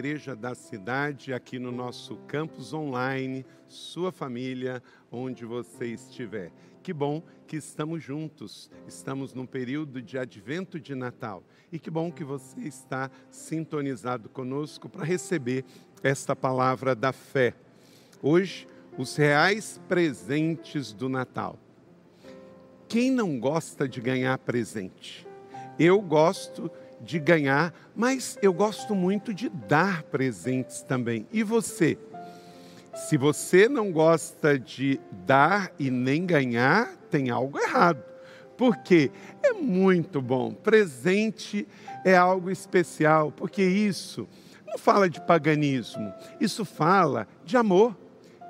Igreja da Cidade, aqui no nosso campus online, sua família, onde você estiver. Que bom que estamos juntos, estamos num período de advento de Natal. E que bom que você está sintonizado conosco para receber esta palavra da fé. Hoje, os reais presentes do Natal. Quem não gosta de ganhar presente? Eu gosto de ganhar, mas eu gosto muito de dar presentes também. E você? Se você não gosta de dar e nem ganhar, tem algo errado. Porque é muito bom. Presente é algo especial, porque isso não fala de paganismo, isso fala de amor,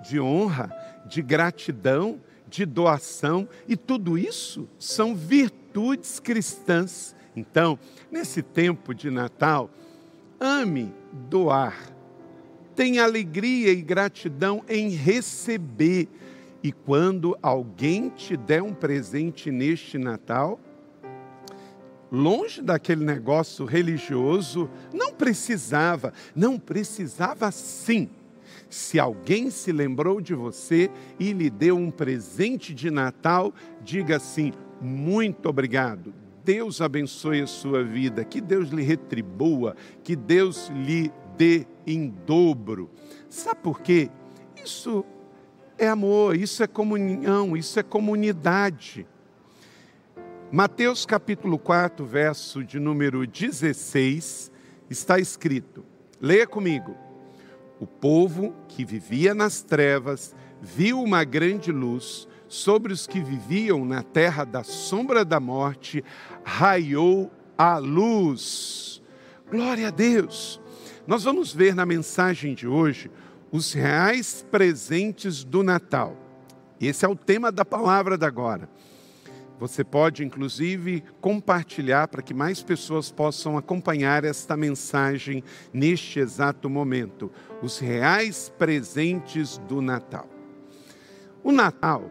de honra, de gratidão, de doação, e tudo isso são virtudes cristãs então, nesse tempo de Natal, ame doar. Tenha alegria e gratidão em receber. E quando alguém te der um presente neste Natal, longe daquele negócio religioso, não precisava, não precisava sim. Se alguém se lembrou de você e lhe deu um presente de Natal, diga assim: muito obrigado, Deus abençoe a sua vida, que Deus lhe retribua, que Deus lhe dê em dobro. Sabe por quê? Isso é amor, isso é comunhão, isso é comunidade. Mateus capítulo 4, verso de número 16, está escrito: leia comigo. O povo que vivia nas trevas viu uma grande luz sobre os que viviam na terra da sombra da morte, raiou a luz. Glória a Deus. Nós vamos ver na mensagem de hoje os reais presentes do Natal. Esse é o tema da palavra da agora. Você pode, inclusive, compartilhar para que mais pessoas possam acompanhar esta mensagem neste exato momento. Os reais presentes do Natal. O Natal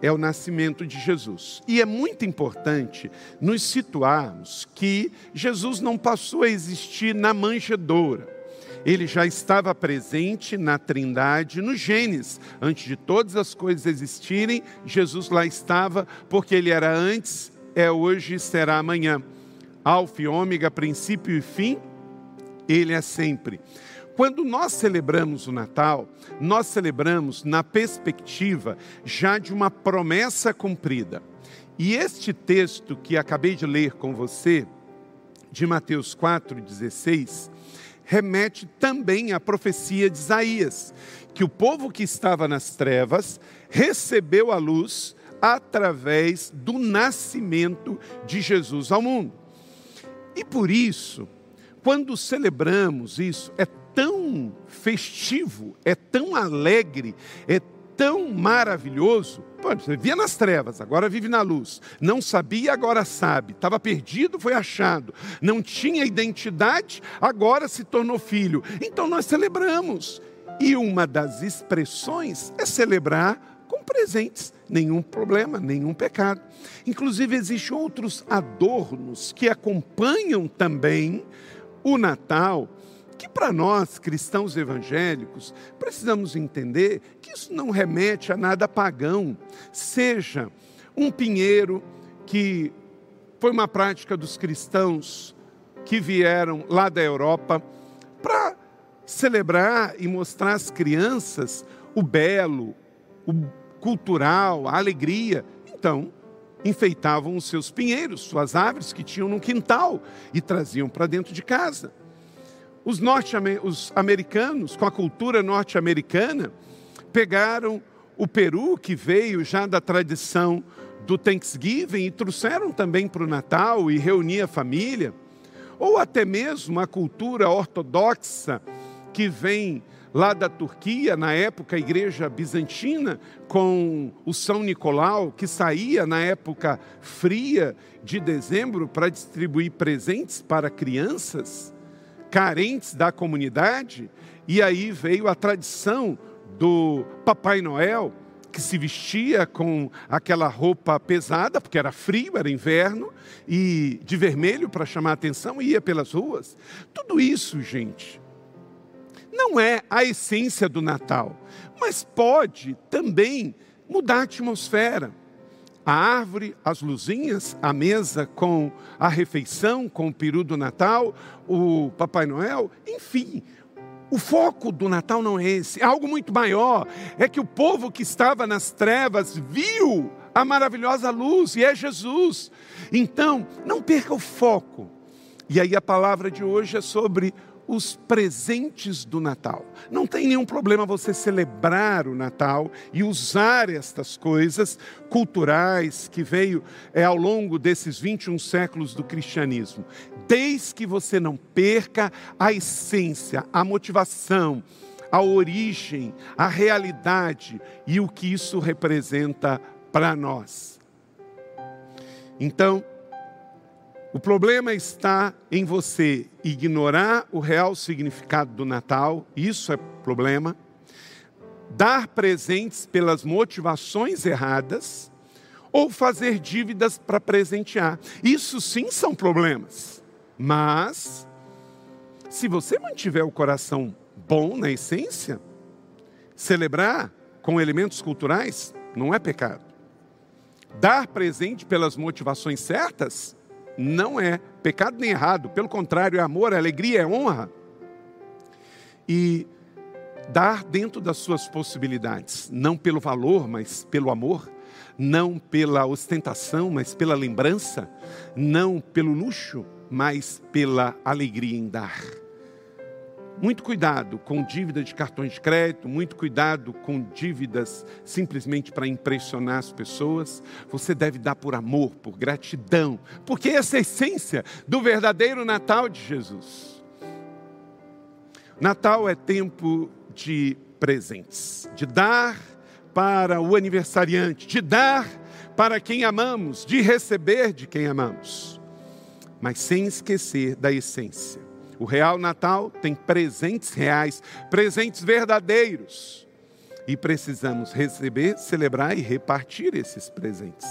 é o nascimento de Jesus. E é muito importante nos situarmos que Jesus não passou a existir na manjedoura. Ele já estava presente na Trindade, no Gênesis. Antes de todas as coisas existirem, Jesus lá estava, porque ele era antes, é hoje e será amanhã. Alfa e ômega, princípio e fim, ele é sempre. Quando nós celebramos o Natal, nós celebramos na perspectiva já de uma promessa cumprida. E este texto que acabei de ler com você, de Mateus 4,16, remete também à profecia de Isaías, que o povo que estava nas trevas recebeu a luz através do nascimento de Jesus ao mundo. E por isso, quando celebramos isso, é tão festivo, é tão alegre, é tão maravilhoso. Pô, você via nas trevas, agora vive na luz. Não sabia, agora sabe. Estava perdido, foi achado. Não tinha identidade, agora se tornou filho. Então nós celebramos. E uma das expressões é celebrar com presentes. Nenhum problema, nenhum pecado. Inclusive, existem outros adornos que acompanham também o Natal que para nós, cristãos evangélicos, precisamos entender que isso não remete a nada pagão, seja um pinheiro que foi uma prática dos cristãos que vieram lá da Europa para celebrar e mostrar às crianças o belo, o cultural, a alegria. Então, enfeitavam os seus pinheiros, suas árvores que tinham no quintal e traziam para dentro de casa. Os, norte os americanos, com a cultura norte-americana, pegaram o peru, que veio já da tradição do Thanksgiving, e trouxeram também para o Natal e reunia a família. Ou até mesmo a cultura ortodoxa, que vem lá da Turquia, na época a igreja bizantina, com o São Nicolau, que saía na época fria de dezembro para distribuir presentes para crianças carentes da comunidade, e aí veio a tradição do Papai Noel, que se vestia com aquela roupa pesada, porque era frio, era inverno, e de vermelho para chamar a atenção, e ia pelas ruas. Tudo isso, gente, não é a essência do Natal, mas pode também mudar a atmosfera. A árvore, as luzinhas, a mesa com a refeição, com o peru do Natal, o Papai Noel, enfim, o foco do Natal não é esse, é algo muito maior. É que o povo que estava nas trevas viu a maravilhosa luz e é Jesus. Então, não perca o foco. E aí a palavra de hoje é sobre os presentes do Natal. Não tem nenhum problema você celebrar o Natal e usar estas coisas culturais que veio é, ao longo desses 21 séculos do cristianismo, desde que você não perca a essência, a motivação, a origem, a realidade e o que isso representa para nós. Então, o problema está em você ignorar o real significado do Natal, isso é problema. Dar presentes pelas motivações erradas ou fazer dívidas para presentear. Isso sim são problemas. Mas se você mantiver o coração bom na essência, celebrar com elementos culturais não é pecado. Dar presente pelas motivações certas não é pecado nem errado, pelo contrário, é amor, é alegria, é honra. E dar dentro das suas possibilidades, não pelo valor, mas pelo amor, não pela ostentação, mas pela lembrança, não pelo luxo, mas pela alegria em dar. Muito cuidado com dívida de cartões de crédito, muito cuidado com dívidas simplesmente para impressionar as pessoas. Você deve dar por amor, por gratidão, porque essa é a essência do verdadeiro Natal de Jesus. Natal é tempo de presentes, de dar para o aniversariante, de dar para quem amamos, de receber de quem amamos, mas sem esquecer da essência o real Natal tem presentes reais, presentes verdadeiros. E precisamos receber, celebrar e repartir esses presentes.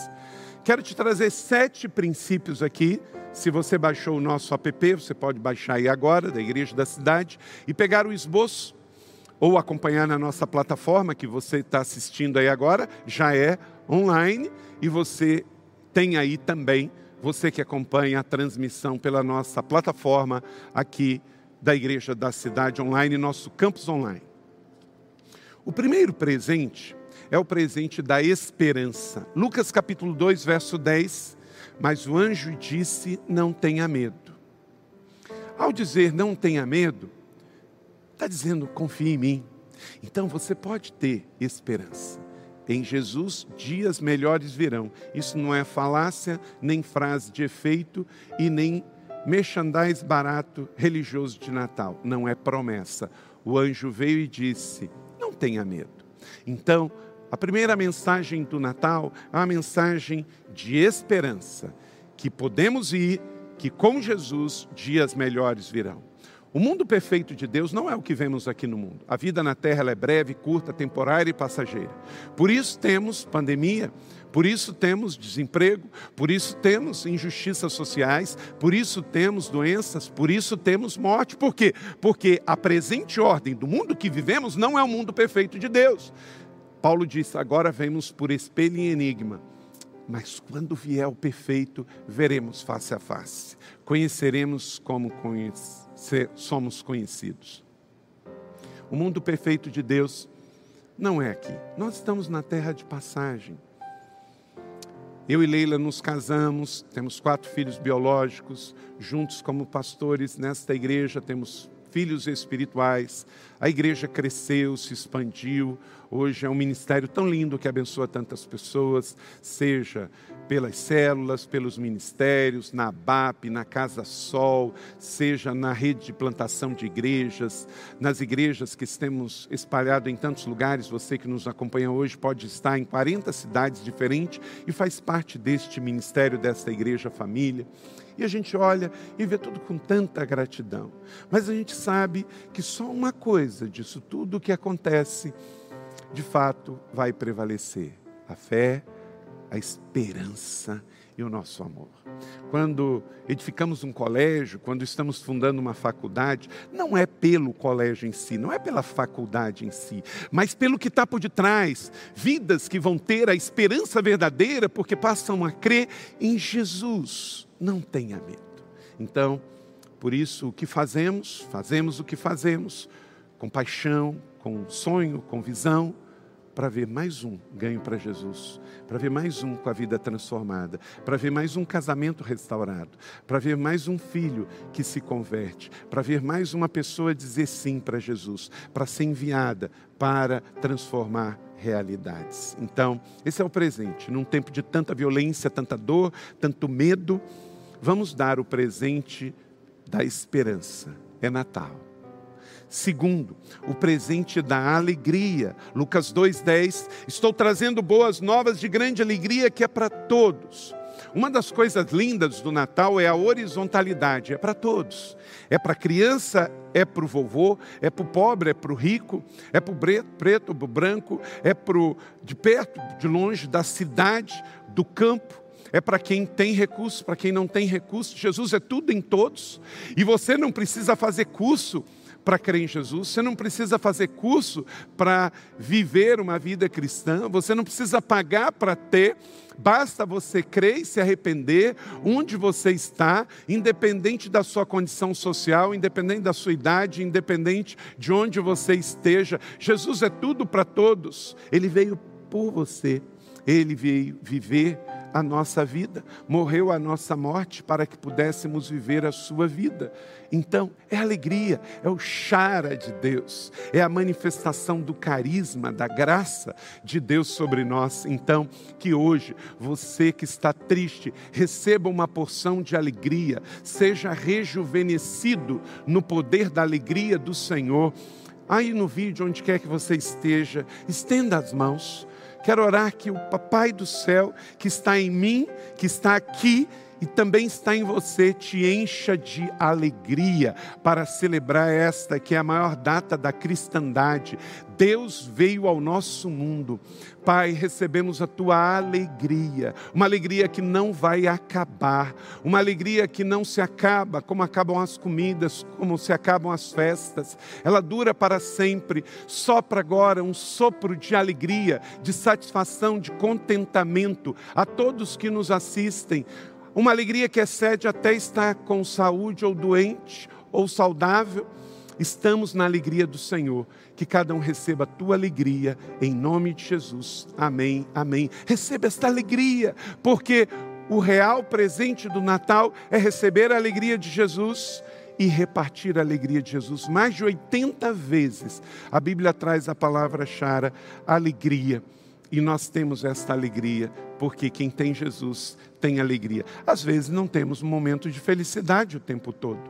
Quero te trazer sete princípios aqui. Se você baixou o nosso app, você pode baixar aí agora, da Igreja da Cidade, e pegar o esboço, ou acompanhar na nossa plataforma que você está assistindo aí agora, já é online, e você tem aí também você que acompanha a transmissão pela nossa plataforma aqui da Igreja da Cidade Online, nosso campus online. O primeiro presente é o presente da esperança. Lucas capítulo 2, verso 10. Mas o anjo disse: Não tenha medo. Ao dizer não tenha medo, está dizendo confie em mim. Então você pode ter esperança. Em Jesus, dias melhores virão. Isso não é falácia, nem frase de efeito e nem merchandise barato religioso de Natal. Não é promessa. O anjo veio e disse: Não tenha medo. Então, a primeira mensagem do Natal é uma mensagem de esperança, que podemos ir, que com Jesus dias melhores virão. O mundo perfeito de Deus não é o que vemos aqui no mundo. A vida na terra é breve, curta, temporária e passageira. Por isso temos pandemia, por isso temos desemprego, por isso temos injustiças sociais, por isso temos doenças, por isso temos morte. Por quê? Porque a presente ordem do mundo que vivemos não é o mundo perfeito de Deus. Paulo disse: agora vemos por espelho e enigma mas quando vier o perfeito, veremos face a face, conheceremos como somos conhecidos. O mundo perfeito de Deus não é aqui, nós estamos na terra de passagem. Eu e Leila nos casamos, temos quatro filhos biológicos, juntos como pastores nesta igreja, temos filhos espirituais. A igreja cresceu, se expandiu. Hoje é um ministério tão lindo que abençoa tantas pessoas, seja pelas células, pelos ministérios, na BAP, na Casa Sol, seja na rede de plantação de igrejas, nas igrejas que estamos espalhados em tantos lugares. Você que nos acompanha hoje pode estar em 40 cidades diferentes e faz parte deste ministério, desta igreja família. E a gente olha e vê tudo com tanta gratidão. Mas a gente sabe que só uma coisa disso tudo que acontece, de fato, vai prevalecer: a fé, a esperança e o nosso amor. Quando edificamos um colégio, quando estamos fundando uma faculdade, não é pelo colégio em si, não é pela faculdade em si, mas pelo que está por detrás. Vidas que vão ter a esperança verdadeira porque passam a crer em Jesus. Não tenha medo. Então, por isso, o que fazemos? Fazemos o que fazemos com paixão, com sonho, com visão para ver mais um ganho para Jesus, para ver mais um com a vida transformada, para ver mais um casamento restaurado, para ver mais um filho que se converte, para ver mais uma pessoa dizer sim para Jesus, para ser enviada para transformar realidades. Então, esse é o presente. Num tempo de tanta violência, tanta dor, tanto medo, vamos dar o presente da esperança. É Natal. Segundo, o presente da alegria. Lucas 2,10. Estou trazendo boas novas de grande alegria que é para todos. Uma das coisas lindas do Natal é a horizontalidade, é para todos. É para criança, é para o vovô, é para o pobre, é para o rico, é para o preto, para o branco, é para o de perto, de longe, da cidade, do campo é para quem tem recursos, para quem não tem recursos. Jesus é tudo em todos. E você não precisa fazer curso para crer em Jesus, você não precisa fazer curso para viver uma vida cristã, você não precisa pagar para ter, basta você crer e se arrepender onde você está, independente da sua condição social, independente da sua idade, independente de onde você esteja. Jesus é tudo para todos, ele veio por você, ele veio viver a nossa vida, morreu a nossa morte para que pudéssemos viver a sua vida. Então, é alegria, é o chara de Deus, é a manifestação do carisma, da graça de Deus sobre nós. Então, que hoje você que está triste receba uma porção de alegria, seja rejuvenescido no poder da alegria do Senhor. Aí no vídeo, onde quer que você esteja, estenda as mãos Quero orar que o Papai do céu, que está em mim, que está aqui, e também está em você, te encha de alegria para celebrar esta que é a maior data da cristandade. Deus veio ao nosso mundo. Pai, recebemos a tua alegria, uma alegria que não vai acabar, uma alegria que não se acaba, como acabam as comidas, como se acabam as festas. Ela dura para sempre. Sopra agora um sopro de alegria, de satisfação, de contentamento a todos que nos assistem uma alegria que excede até estar com saúde ou doente ou saudável. Estamos na alegria do Senhor. Que cada um receba a tua alegria em nome de Jesus. Amém. Amém. Receba esta alegria, porque o real presente do Natal é receber a alegria de Jesus e repartir a alegria de Jesus. Mais de 80 vezes a Bíblia traz a palavra chara, alegria. E nós temos esta alegria, porque quem tem Jesus tem alegria. Às vezes não temos um momento de felicidade o tempo todo,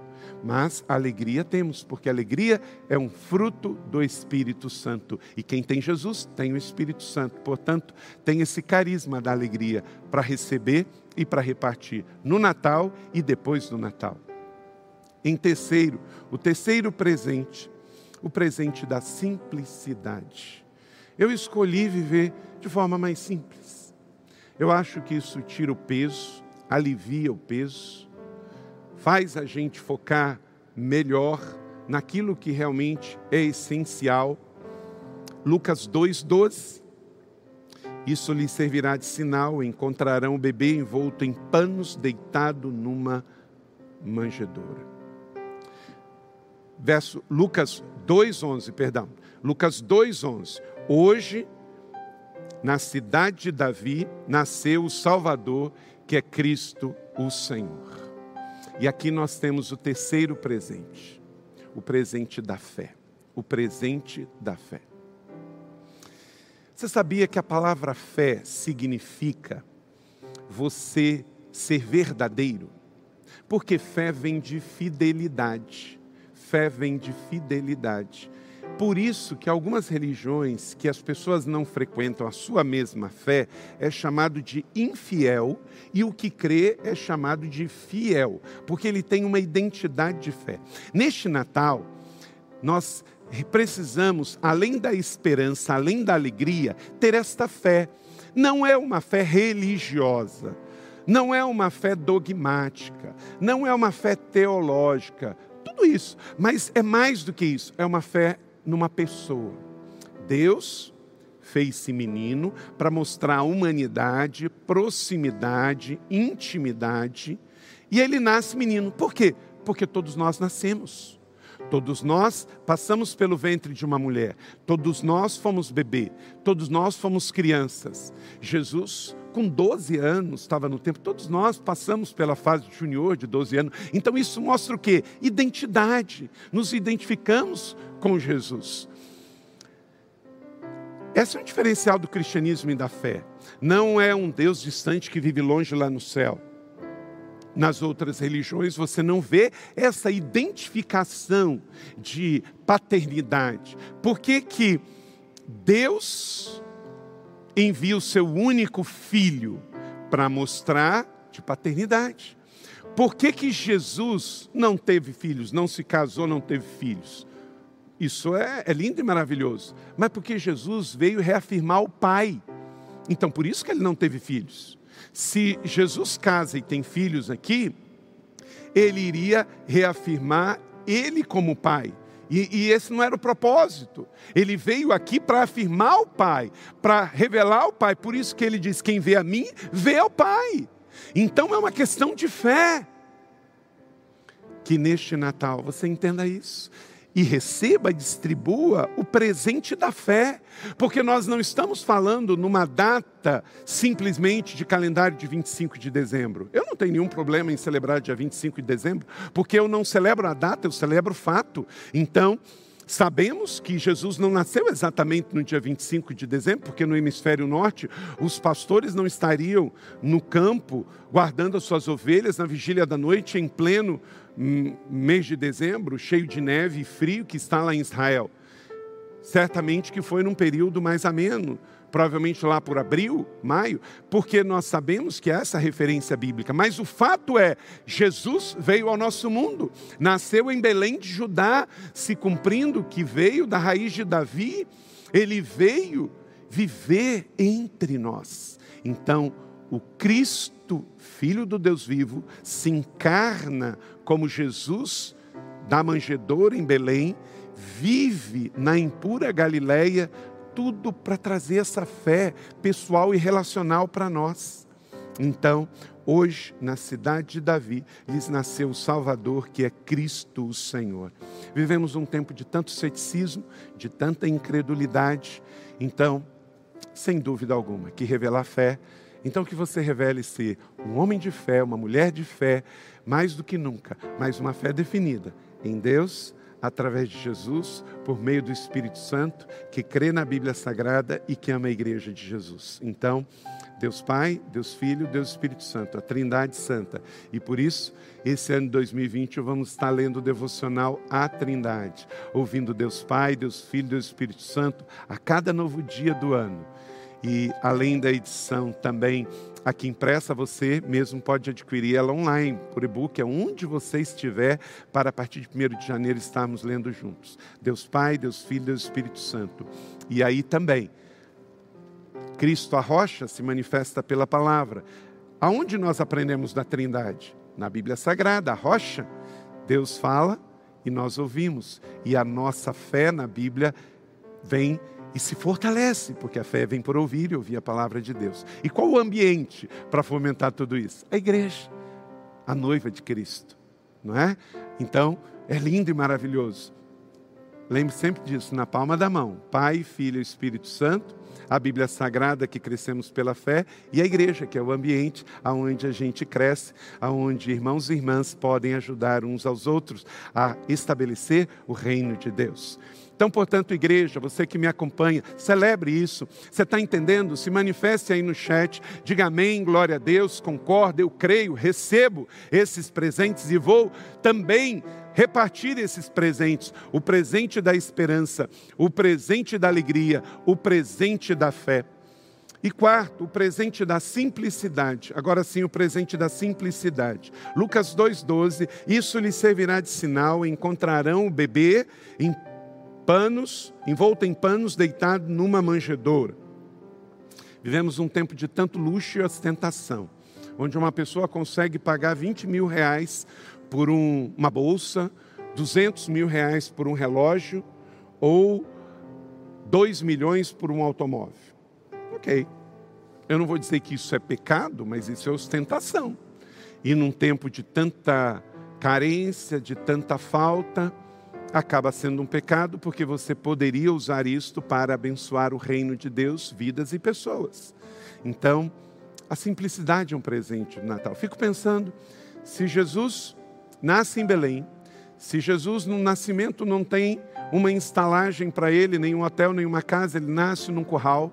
mas alegria temos, porque alegria é um fruto do Espírito Santo. E quem tem Jesus tem o Espírito Santo. Portanto, tem esse carisma da alegria para receber e para repartir no Natal e depois do Natal. Em terceiro, o terceiro presente, o presente da simplicidade. Eu escolhi viver de forma mais simples. Eu acho que isso tira o peso, alivia o peso, faz a gente focar melhor naquilo que realmente é essencial. Lucas 2,12. Isso lhe servirá de sinal: encontrarão o bebê envolto em panos, deitado numa manjedoura. Verso Lucas 2:11, perdão. Lucas 2:11. Hoje na cidade de Davi nasceu o Salvador, que é Cristo o Senhor. E aqui nós temos o terceiro presente, o presente da fé. O presente da fé. Você sabia que a palavra fé significa você ser verdadeiro? Porque fé vem de fidelidade. Fé vem de fidelidade. Por isso que algumas religiões que as pessoas não frequentam a sua mesma fé é chamado de infiel e o que crê é chamado de fiel, porque ele tem uma identidade de fé. Neste Natal, nós precisamos, além da esperança, além da alegria, ter esta fé. Não é uma fé religiosa não é uma fé dogmática, não é uma fé teológica, tudo isso, mas é mais do que isso, é uma fé numa pessoa. Deus fez-se menino para mostrar humanidade, proximidade, intimidade, e ele nasce menino. Por quê? Porque todos nós nascemos. Todos nós passamos pelo ventre de uma mulher, todos nós fomos bebê, todos nós fomos crianças. Jesus, com 12 anos, estava no tempo, todos nós passamos pela fase junior de 12 anos. Então isso mostra o quê? Identidade. Nos identificamos com Jesus. Esse é o diferencial do cristianismo e da fé. Não é um Deus distante que vive longe lá no céu nas outras religiões você não vê essa identificação de paternidade. Por que, que Deus envia o seu único filho para mostrar de paternidade? Por que, que Jesus não teve filhos, não se casou, não teve filhos? Isso é, é lindo e maravilhoso. Mas porque Jesus veio reafirmar o Pai. Então, por isso que ele não teve filhos. Se Jesus casa e tem filhos aqui, ele iria reafirmar ele como pai. E, e, esse não era o propósito. Ele veio aqui para afirmar o Pai, para revelar o Pai. Por isso que ele diz: quem vê a mim, vê ao Pai. Então é uma questão de fé. Que neste Natal você entenda isso e receba e distribua o presente da fé, porque nós não estamos falando numa data simplesmente de calendário de 25 de dezembro. Eu não tenho nenhum problema em celebrar dia 25 de dezembro, porque eu não celebro a data, eu celebro o fato. Então, Sabemos que Jesus não nasceu exatamente no dia 25 de dezembro, porque no hemisfério norte os pastores não estariam no campo guardando as suas ovelhas na vigília da noite em pleno mês de dezembro, cheio de neve e frio que está lá em Israel. Certamente que foi num período mais ameno, provavelmente lá por abril, maio, porque nós sabemos que é essa referência bíblica. Mas o fato é, Jesus veio ao nosso mundo, nasceu em Belém de Judá, se cumprindo que veio da raiz de Davi, ele veio viver entre nós. Então, o Cristo, Filho do Deus vivo, se encarna como Jesus da manjedoura em Belém, vive na impura Galileia, tudo para trazer essa fé pessoal e relacional para nós. Então, hoje, na cidade de Davi, lhes nasceu o Salvador, que é Cristo o Senhor. Vivemos um tempo de tanto ceticismo, de tanta incredulidade. Então, sem dúvida alguma, que revelar fé então, que você revele ser um homem de fé, uma mulher de fé, mais do que nunca, mas uma fé definida em Deus, através de Jesus, por meio do Espírito Santo, que crê na Bíblia Sagrada e que ama a igreja de Jesus. Então, Deus Pai, Deus Filho, Deus Espírito Santo, a Trindade Santa. E por isso, esse ano de 2020, vamos estar lendo o devocional à Trindade, ouvindo Deus Pai, Deus Filho, Deus Espírito Santo a cada novo dia do ano. E além da edição também aqui impressa, você mesmo pode adquirir ela online, por e-book, onde você estiver, para a partir de 1 de janeiro estarmos lendo juntos. Deus Pai, Deus Filho, Deus Espírito Santo. E aí também, Cristo a rocha se manifesta pela palavra. Aonde nós aprendemos da Trindade? Na Bíblia Sagrada, a rocha. Deus fala e nós ouvimos. E a nossa fé na Bíblia vem e se fortalece, porque a fé vem por ouvir e ouvir a palavra de Deus. E qual o ambiente para fomentar tudo isso? A igreja, a noiva de Cristo, não é? Então, é lindo e maravilhoso. Lembre sempre disso, na palma da mão: Pai, Filho e Espírito Santo, a Bíblia Sagrada que crescemos pela fé e a igreja, que é o ambiente aonde a gente cresce, aonde irmãos e irmãs podem ajudar uns aos outros a estabelecer o reino de Deus. Então, portanto, igreja, você que me acompanha, celebre isso. Você está entendendo? Se manifeste aí no chat, diga amém, glória a Deus, concordo, eu creio, recebo esses presentes e vou também repartir esses presentes: o presente da esperança, o presente da alegria, o presente da fé. E quarto, o presente da simplicidade. Agora sim, o presente da simplicidade. Lucas 2,12: Isso lhe servirá de sinal: encontrarão o bebê em panos, envolto em panos, deitado numa manjedoura. Vivemos um tempo de tanto luxo e ostentação. onde uma pessoa consegue pagar 20 mil reais por um, uma bolsa, 200 mil reais por um relógio ou 2 milhões por um automóvel. Ok. Eu não vou dizer que isso é pecado, mas isso é ostentação. E num tempo de tanta carência, de tanta falta, acaba sendo um pecado, porque você poderia usar isto para abençoar o reino de Deus, vidas e pessoas. Então, a simplicidade é um presente do Natal. Fico pensando, se Jesus nasce em Belém, se Jesus no nascimento não tem uma instalagem para ele, nenhum hotel, nenhuma casa, ele nasce num curral.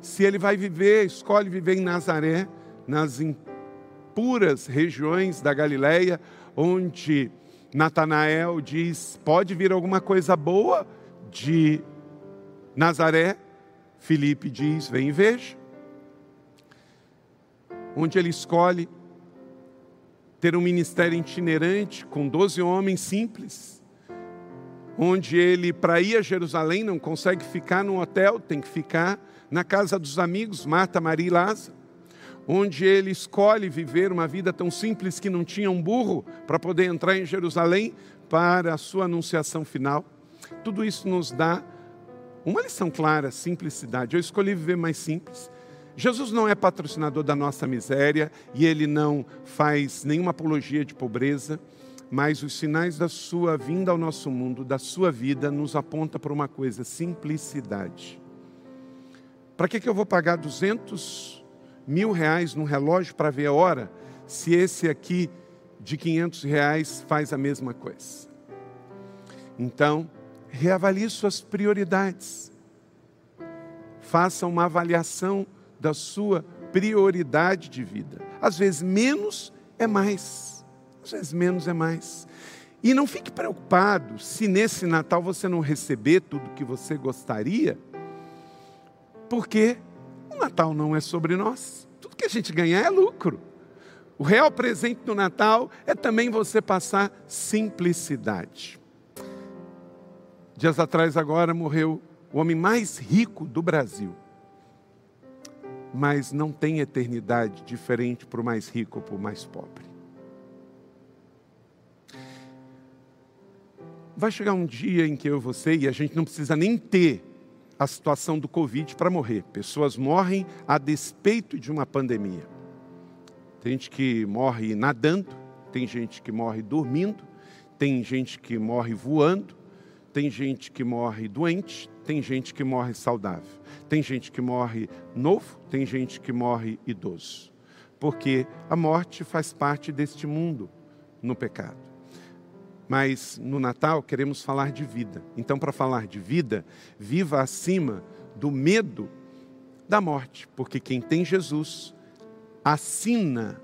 Se ele vai viver, escolhe viver em Nazaré, nas impuras regiões da Galileia, onde Natanael diz: pode vir alguma coisa boa de Nazaré. Filipe diz: vem e veja. Onde ele escolhe ter um ministério itinerante com 12 homens simples, onde ele, para ir a Jerusalém, não consegue ficar num hotel, tem que ficar na casa dos amigos, Marta, Maria e Lázaro, onde ele escolhe viver uma vida tão simples que não tinha um burro para poder entrar em Jerusalém para a sua anunciação final. Tudo isso nos dá uma lição clara, simplicidade. Eu escolhi viver mais simples Jesus não é patrocinador da nossa miséria e ele não faz nenhuma apologia de pobreza, mas os sinais da sua vinda ao nosso mundo, da sua vida, nos aponta para uma coisa: simplicidade. Para que, que eu vou pagar 200 mil reais num relógio para ver a hora, se esse aqui de 500 reais faz a mesma coisa? Então, reavalie suas prioridades. Faça uma avaliação da sua prioridade de vida. Às vezes, menos é mais. Às vezes, menos é mais. E não fique preocupado se nesse Natal você não receber tudo que você gostaria, porque o Natal não é sobre nós. Tudo que a gente ganhar é lucro. O real presente do Natal é também você passar simplicidade. Dias atrás, agora, morreu o homem mais rico do Brasil mas não tem eternidade diferente para o mais rico ou para o mais pobre. Vai chegar um dia em que eu e você, e a gente não precisa nem ter a situação do Covid para morrer. Pessoas morrem a despeito de uma pandemia. Tem gente que morre nadando, tem gente que morre dormindo, tem gente que morre voando, tem gente que morre doente, tem gente que morre saudável. Tem gente que morre novo, tem gente que morre idoso. Porque a morte faz parte deste mundo no pecado. Mas no Natal queremos falar de vida. Então, para falar de vida, viva acima do medo da morte, porque quem tem Jesus assina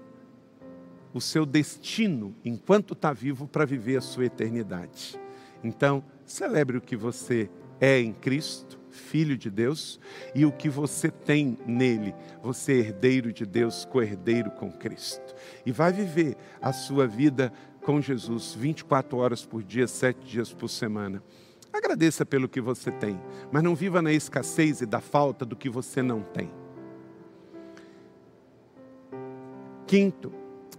o seu destino enquanto está vivo para viver a sua eternidade. Então, celebre o que você é em Cristo, filho de Deus, e o que você tem nele, você é herdeiro de Deus, co-herdeiro com Cristo. E vai viver a sua vida com Jesus 24 horas por dia, sete dias por semana. Agradeça pelo que você tem, mas não viva na escassez e da falta do que você não tem. Quinto,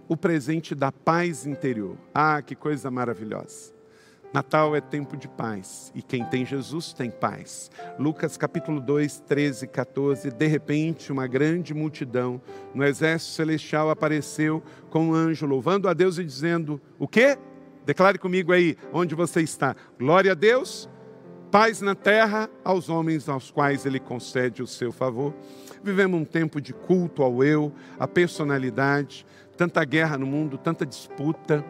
o presente da paz interior. Ah, que coisa maravilhosa. Natal é tempo de paz e quem tem Jesus tem paz. Lucas capítulo 2, 13 e 14. De repente, uma grande multidão no exército celestial apareceu com um anjo, louvando a Deus e dizendo: O quê? Declare comigo aí onde você está. Glória a Deus, paz na terra aos homens aos quais Ele concede o seu favor. Vivemos um tempo de culto ao eu, à personalidade, tanta guerra no mundo, tanta disputa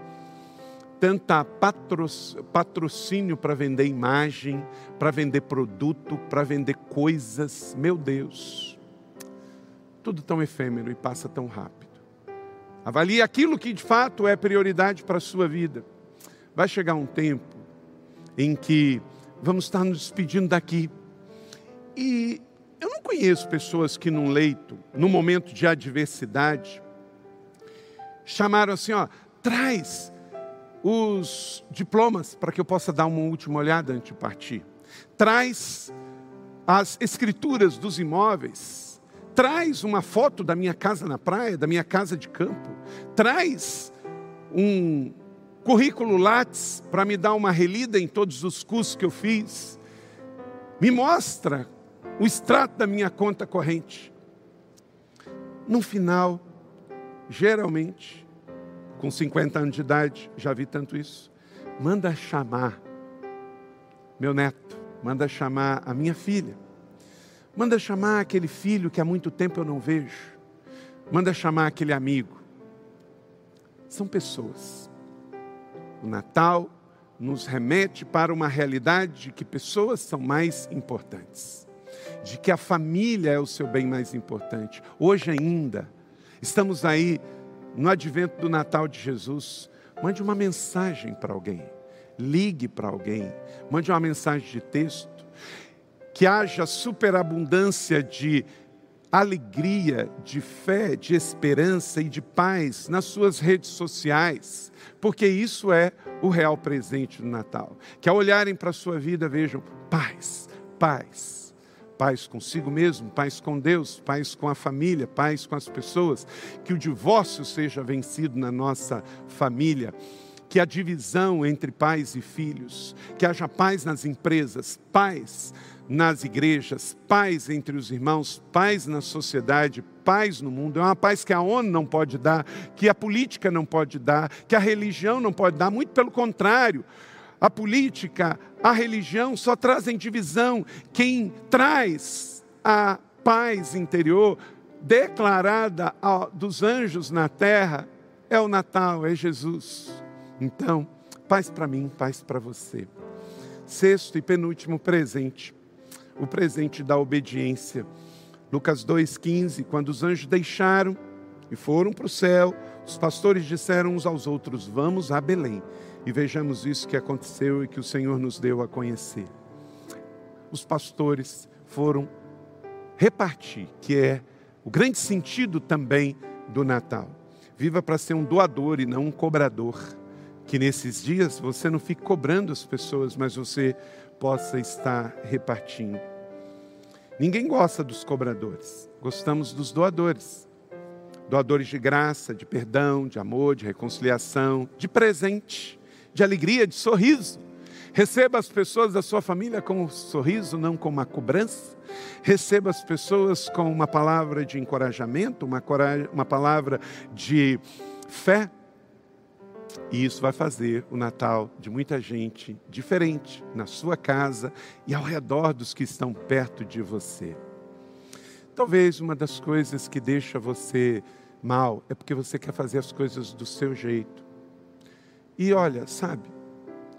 tanta patrocínio para vender imagem, para vender produto, para vender coisas. Meu Deus, tudo tão efêmero e passa tão rápido. Avalie aquilo que de fato é prioridade para a sua vida. Vai chegar um tempo em que vamos estar nos despedindo daqui. E eu não conheço pessoas que num leito, num momento de adversidade, chamaram assim, ó, traz os diplomas para que eu possa dar uma última olhada antes de partir. Traz as escrituras dos imóveis. traz uma foto da minha casa na praia, da minha casa de campo, traz um currículo Lattes para me dar uma relida em todos os cursos que eu fiz, me mostra o extrato da minha conta corrente. No final, geralmente, com 50 anos de idade, já vi tanto isso, manda chamar meu neto, manda chamar a minha filha, manda chamar aquele filho que há muito tempo eu não vejo, manda chamar aquele amigo. São pessoas. O Natal nos remete para uma realidade de que pessoas são mais importantes, de que a família é o seu bem mais importante. Hoje ainda, estamos aí no advento do Natal de Jesus. Mande uma mensagem para alguém, ligue para alguém, mande uma mensagem de texto, que haja superabundância de alegria, de fé, de esperança e de paz nas suas redes sociais, porque isso é o real presente do Natal. Que ao olharem para a sua vida vejam paz, paz. Paz consigo mesmo, paz com Deus, paz com a família, paz com as pessoas, que o divórcio seja vencido na nossa família, que a divisão entre pais e filhos, que haja paz nas empresas, paz nas igrejas, paz entre os irmãos, paz na sociedade, paz no mundo. É uma paz que a ONU não pode dar, que a política não pode dar, que a religião não pode dar, muito pelo contrário. A política, a religião só trazem divisão. Quem traz a paz interior declarada dos anjos na terra é o Natal, é Jesus. Então, paz para mim, paz para você. Sexto e penúltimo presente o presente da obediência. Lucas 2,15: Quando os anjos deixaram e foram para o céu, os pastores disseram uns aos outros: Vamos a Belém e vejamos isso que aconteceu e que o Senhor nos deu a conhecer. Os pastores foram repartir, que é o grande sentido também do Natal. Viva para ser um doador e não um cobrador. Que nesses dias você não fique cobrando as pessoas, mas você possa estar repartindo. Ninguém gosta dos cobradores, gostamos dos doadores. Doadores de graça, de perdão, de amor, de reconciliação, de presente, de alegria, de sorriso. Receba as pessoas da sua família com um sorriso, não com uma cobrança. Receba as pessoas com uma palavra de encorajamento, uma, uma palavra de fé, e isso vai fazer o Natal de muita gente diferente na sua casa e ao redor dos que estão perto de você. Talvez uma das coisas que deixa você mal é porque você quer fazer as coisas do seu jeito. E olha, sabe,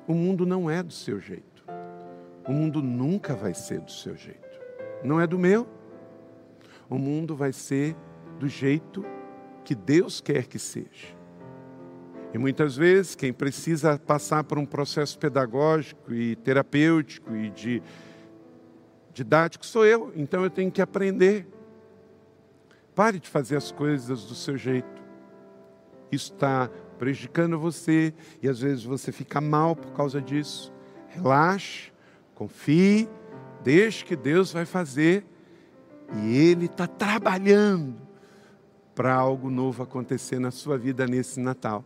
o mundo não é do seu jeito. O mundo nunca vai ser do seu jeito. Não é do meu. O mundo vai ser do jeito que Deus quer que seja. E muitas vezes quem precisa passar por um processo pedagógico e terapêutico e de didático sou eu, então eu tenho que aprender. Pare de fazer as coisas do seu jeito. Isso está prejudicando você e às vezes você fica mal por causa disso. Relaxe, confie, deixe que Deus vai fazer e Ele está trabalhando para algo novo acontecer na sua vida nesse Natal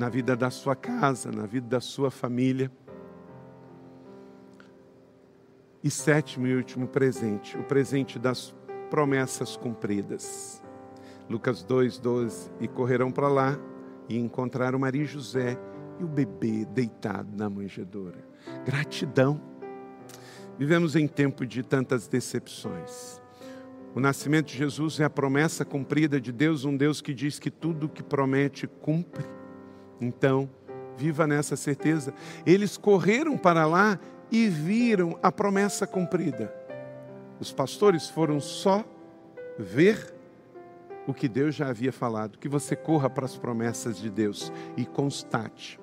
na vida da sua casa, na vida da sua família. E sétimo e último presente, o presente das promessas cumpridas. Lucas 2:12 e correrão para lá e encontraram Maria José e o bebê deitado na manjedoura. Gratidão. Vivemos em tempo de tantas decepções. O nascimento de Jesus é a promessa cumprida de Deus, um Deus que diz que tudo que promete cumpre. Então, viva nessa certeza. Eles correram para lá e viram a promessa cumprida. Os pastores foram só ver o que Deus já havia falado, que você corra para as promessas de Deus e constate.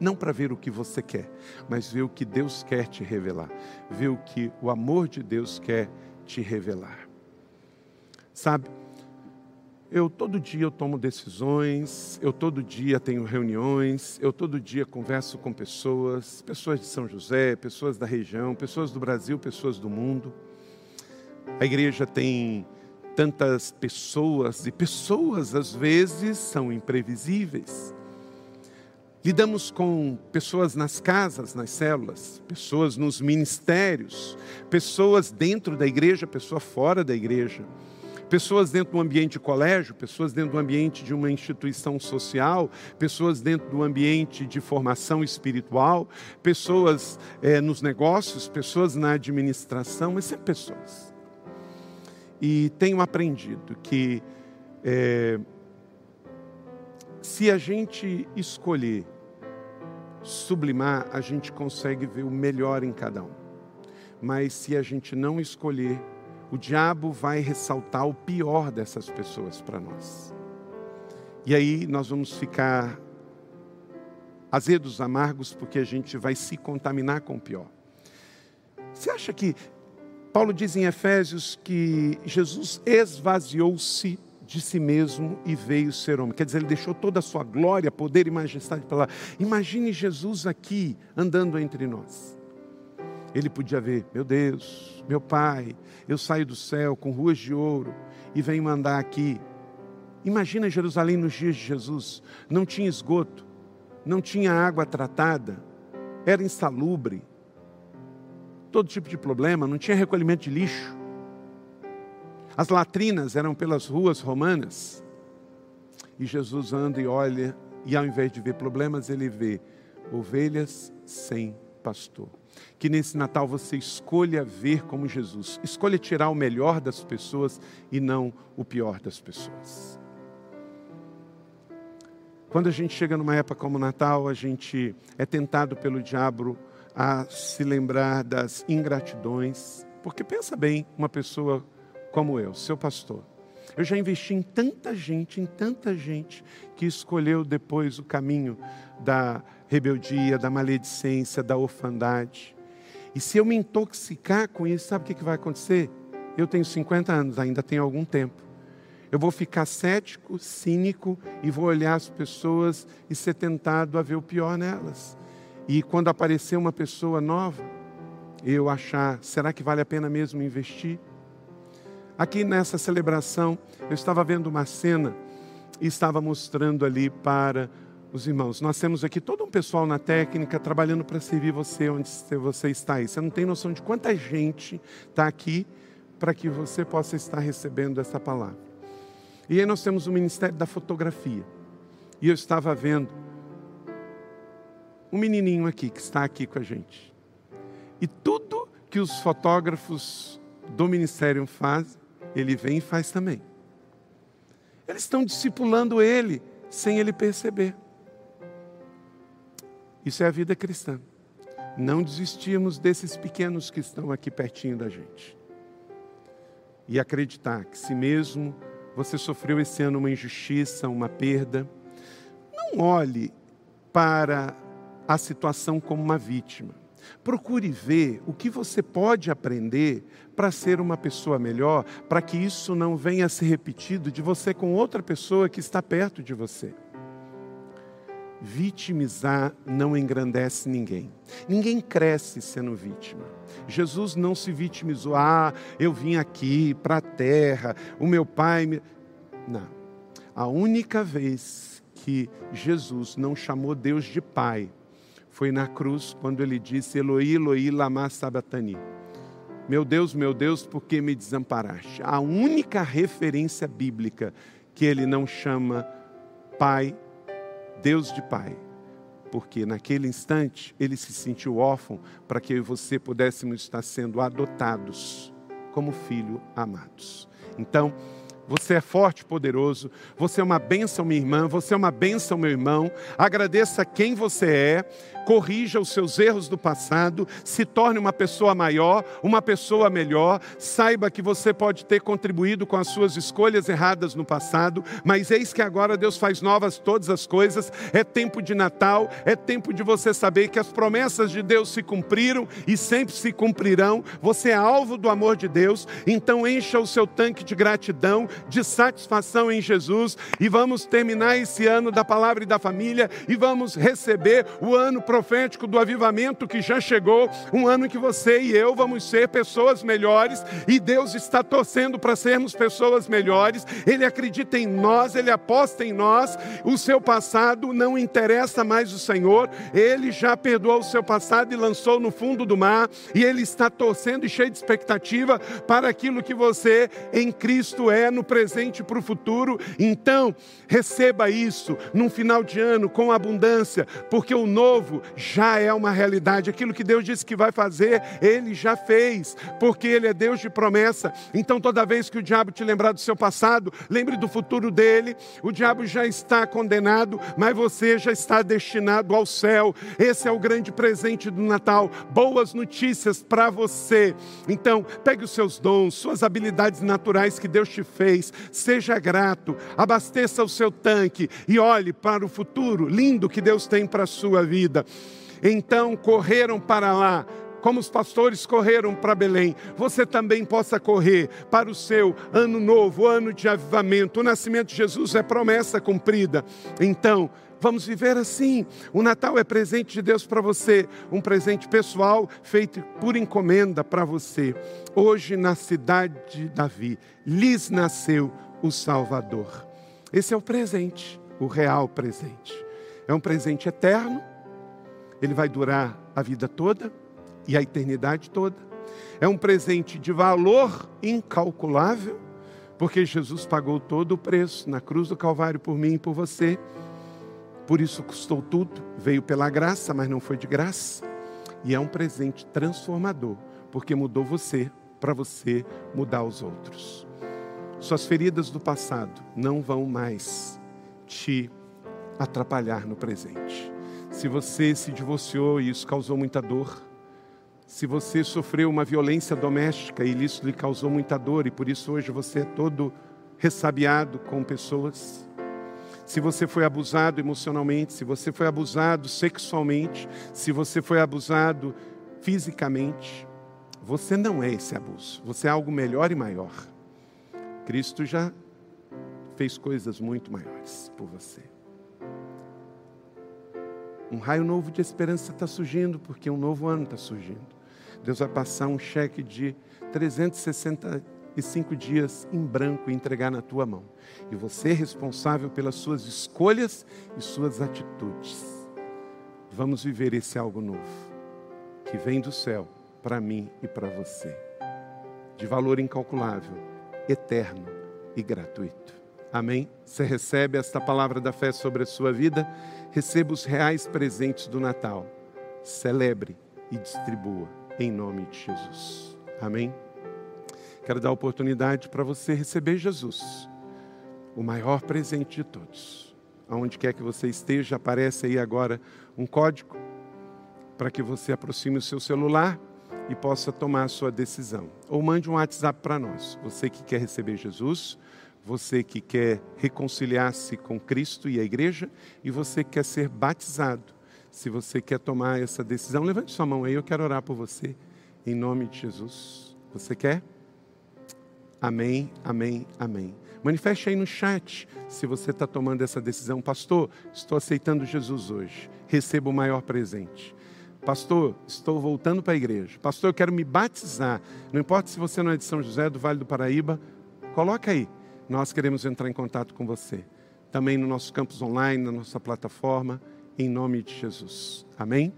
Não para ver o que você quer, mas ver o que Deus quer te revelar, ver o que o amor de Deus quer te revelar. Sabe? Eu todo dia eu tomo decisões, eu todo dia tenho reuniões, eu todo dia converso com pessoas, pessoas de São José, pessoas da região, pessoas do Brasil, pessoas do mundo. A igreja tem tantas pessoas, e pessoas às vezes são imprevisíveis. Lidamos com pessoas nas casas, nas células, pessoas nos ministérios, pessoas dentro da igreja, pessoa fora da igreja, pessoas dentro do ambiente de colégio, pessoas dentro do ambiente de uma instituição social, pessoas dentro do ambiente de formação espiritual, pessoas é, nos negócios, pessoas na administração, mas sempre pessoas. E tenho aprendido que é, se a gente escolher sublimar, a gente consegue ver o melhor em cada um. Mas se a gente não escolher, o diabo vai ressaltar o pior dessas pessoas para nós. E aí nós vamos ficar azedos, amargos, porque a gente vai se contaminar com o pior. Você acha que Paulo diz em Efésios que Jesus esvaziou-se de si mesmo e veio ser homem. Quer dizer, ele deixou toda a sua glória, poder e majestade para lá. Imagine Jesus aqui andando entre nós. Ele podia ver, meu Deus, meu Pai, eu saio do céu com ruas de ouro e venho andar aqui. Imagina Jerusalém nos dias de Jesus. Não tinha esgoto, não tinha água tratada, era insalubre, todo tipo de problema, não tinha recolhimento de lixo. As latrinas eram pelas ruas romanas. E Jesus anda e olha, e ao invés de ver problemas, ele vê ovelhas sem pastor. Que nesse Natal você escolha ver como Jesus, escolha tirar o melhor das pessoas e não o pior das pessoas. Quando a gente chega numa época como o Natal, a gente é tentado pelo diabo a se lembrar das ingratidões, porque pensa bem, uma pessoa como eu, seu pastor. Eu já investi em tanta gente, em tanta gente que escolheu depois o caminho da rebeldia, da maledicência, da orfandade. E se eu me intoxicar com isso, sabe o que vai acontecer? Eu tenho 50 anos, ainda tenho algum tempo. Eu vou ficar cético, cínico e vou olhar as pessoas e ser tentado a ver o pior nelas. E quando aparecer uma pessoa nova, eu achar, será que vale a pena mesmo investir? Aqui nessa celebração, eu estava vendo uma cena e estava mostrando ali para os irmãos. Nós temos aqui todo um pessoal na técnica trabalhando para servir você onde você está aí. Você não tem noção de quanta gente está aqui para que você possa estar recebendo essa palavra. E aí nós temos o Ministério da Fotografia. E eu estava vendo um menininho aqui que está aqui com a gente. E tudo que os fotógrafos do ministério fazem, ele vem e faz também. Eles estão discipulando ele sem ele perceber. Isso é a vida cristã. Não desistirmos desses pequenos que estão aqui pertinho da gente. E acreditar que, se mesmo você sofreu esse ano uma injustiça, uma perda, não olhe para a situação como uma vítima. Procure ver o que você pode aprender para ser uma pessoa melhor, para que isso não venha a ser repetido de você com outra pessoa que está perto de você. Vitimizar não engrandece ninguém. Ninguém cresce sendo vítima. Jesus não se vitimizou. Ah, eu vim aqui para a terra, o meu pai. Me... Não. A única vez que Jesus não chamou Deus de pai foi na cruz quando ele disse: Eloi, Eloi, lama sabatani. Meu Deus, meu Deus, por que me desamparaste? A única referência bíblica que ele não chama Pai, Deus de Pai, porque naquele instante ele se sentiu órfão para que eu e você pudéssemos estar sendo adotados como filho amados. Então, você é forte e poderoso. Você é uma bênção, minha irmã. Você é uma bênção, meu irmão. Agradeça quem você é corrija os seus erros do passado, se torne uma pessoa maior, uma pessoa melhor. Saiba que você pode ter contribuído com as suas escolhas erradas no passado, mas eis que agora Deus faz novas todas as coisas. É tempo de Natal, é tempo de você saber que as promessas de Deus se cumpriram e sempre se cumprirão. Você é alvo do amor de Deus, então encha o seu tanque de gratidão, de satisfação em Jesus. E vamos terminar esse ano da palavra e da família. E vamos receber o ano profético do avivamento que já chegou, um ano que você e eu vamos ser pessoas melhores. E Deus está torcendo para sermos pessoas melhores. Ele acredita em nós, ele aposta em nós. O seu passado não interessa mais o Senhor, ele já perdoou o seu passado e lançou no fundo do mar. E ele está torcendo e cheio de expectativa para aquilo que você em Cristo é no presente para o futuro. Então, receba isso num final de ano com abundância, porque o novo já é uma realidade. Aquilo que Deus disse que vai fazer, Ele já fez, porque Ele é Deus de promessa. Então, toda vez que o diabo te lembrar do seu passado, lembre do futuro dele. O diabo já está condenado, mas você já está destinado ao céu. Esse é o grande presente do Natal. Boas notícias para você. Então, pegue os seus dons, suas habilidades naturais que Deus te fez, seja grato, abasteça o seu tanque e olhe para o futuro lindo que Deus tem para a sua vida. Então correram para lá, como os pastores correram para Belém, você também possa correr para o seu ano novo, ano de avivamento. O nascimento de Jesus é promessa cumprida. Então, vamos viver assim. O Natal é presente de Deus para você, um presente pessoal feito por encomenda para você. Hoje, na cidade de Davi, lhes nasceu o Salvador. Esse é o presente, o real presente. É um presente eterno, ele vai durar a vida toda e a eternidade toda. É um presente de valor incalculável, porque Jesus pagou todo o preço na cruz do Calvário por mim e por você. Por isso custou tudo, veio pela graça, mas não foi de graça. E é um presente transformador, porque mudou você para você mudar os outros. Suas feridas do passado não vão mais te atrapalhar no presente. Se você se divorciou e isso causou muita dor, se você sofreu uma violência doméstica e isso lhe causou muita dor e por isso hoje você é todo ressabiado com pessoas, se você foi abusado emocionalmente, se você foi abusado sexualmente, se você foi abusado fisicamente, você não é esse abuso, você é algo melhor e maior. Cristo já fez coisas muito maiores por você. Um raio novo de esperança está surgindo, porque um novo ano está surgindo. Deus vai passar um cheque de 365 dias em branco e entregar na tua mão. E você é responsável pelas suas escolhas e suas atitudes. Vamos viver esse algo novo, que vem do céu para mim e para você, de valor incalculável, eterno e gratuito. Amém? Você recebe esta palavra da fé sobre a sua vida, receba os reais presentes do Natal. Celebre e distribua em nome de Jesus. Amém? Quero dar oportunidade para você receber Jesus, o maior presente de todos. Aonde quer que você esteja, aparece aí agora um código para que você aproxime o seu celular e possa tomar a sua decisão. Ou mande um WhatsApp para nós. Você que quer receber Jesus, você que quer reconciliar-se com Cristo e a igreja, e você que quer ser batizado. Se você quer tomar essa decisão, levante sua mão aí, eu quero orar por você, em nome de Jesus. Você quer? Amém, amém, amém. Manifeste aí no chat se você está tomando essa decisão. Pastor, estou aceitando Jesus hoje. Receba o maior presente. Pastor, estou voltando para a igreja. Pastor, eu quero me batizar. Não importa se você não é de São José, do Vale do Paraíba, coloca aí. Nós queremos entrar em contato com você. Também no nosso campus online, na nossa plataforma em nome de Jesus. Amém?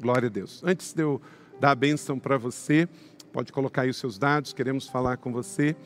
Glória a Deus. Antes de eu dar a bênção para você, pode colocar aí os seus dados, queremos falar com você.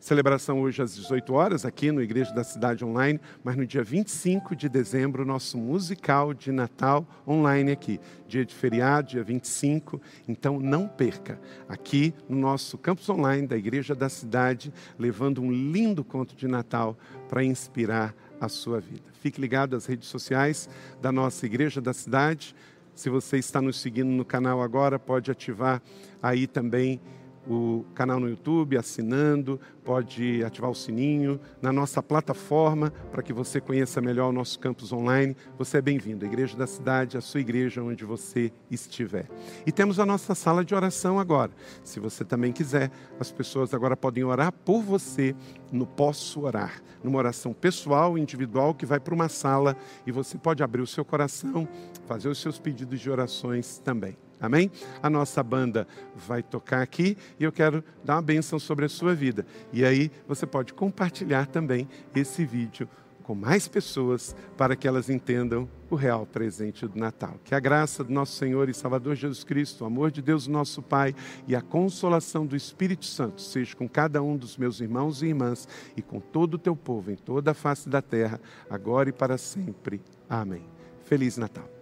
Celebração hoje às 18 horas, aqui no Igreja da Cidade Online, mas no dia 25 de dezembro, nosso musical de Natal online aqui. Dia de feriado, dia 25, então não perca. Aqui no nosso campus online da Igreja da Cidade, levando um lindo conto de Natal para inspirar a sua vida. Fique ligado às redes sociais da nossa igreja da cidade. Se você está nos seguindo no canal agora, pode ativar aí também o canal no YouTube, assinando, pode ativar o sininho na nossa plataforma para que você conheça melhor o nosso campus online. Você é bem-vindo, a Igreja da Cidade, a sua igreja onde você estiver. E temos a nossa sala de oração agora. Se você também quiser, as pessoas agora podem orar por você no Posso Orar, numa oração pessoal, individual, que vai para uma sala e você pode abrir o seu coração, fazer os seus pedidos de orações também. Amém? A nossa banda vai tocar aqui e eu quero dar uma bênção sobre a sua vida. E aí você pode compartilhar também esse vídeo com mais pessoas para que elas entendam o real presente do Natal. Que a graça do nosso Senhor e Salvador Jesus Cristo, o amor de Deus, nosso Pai e a consolação do Espírito Santo seja com cada um dos meus irmãos e irmãs e com todo o teu povo em toda a face da terra, agora e para sempre. Amém. Feliz Natal.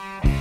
Thank you.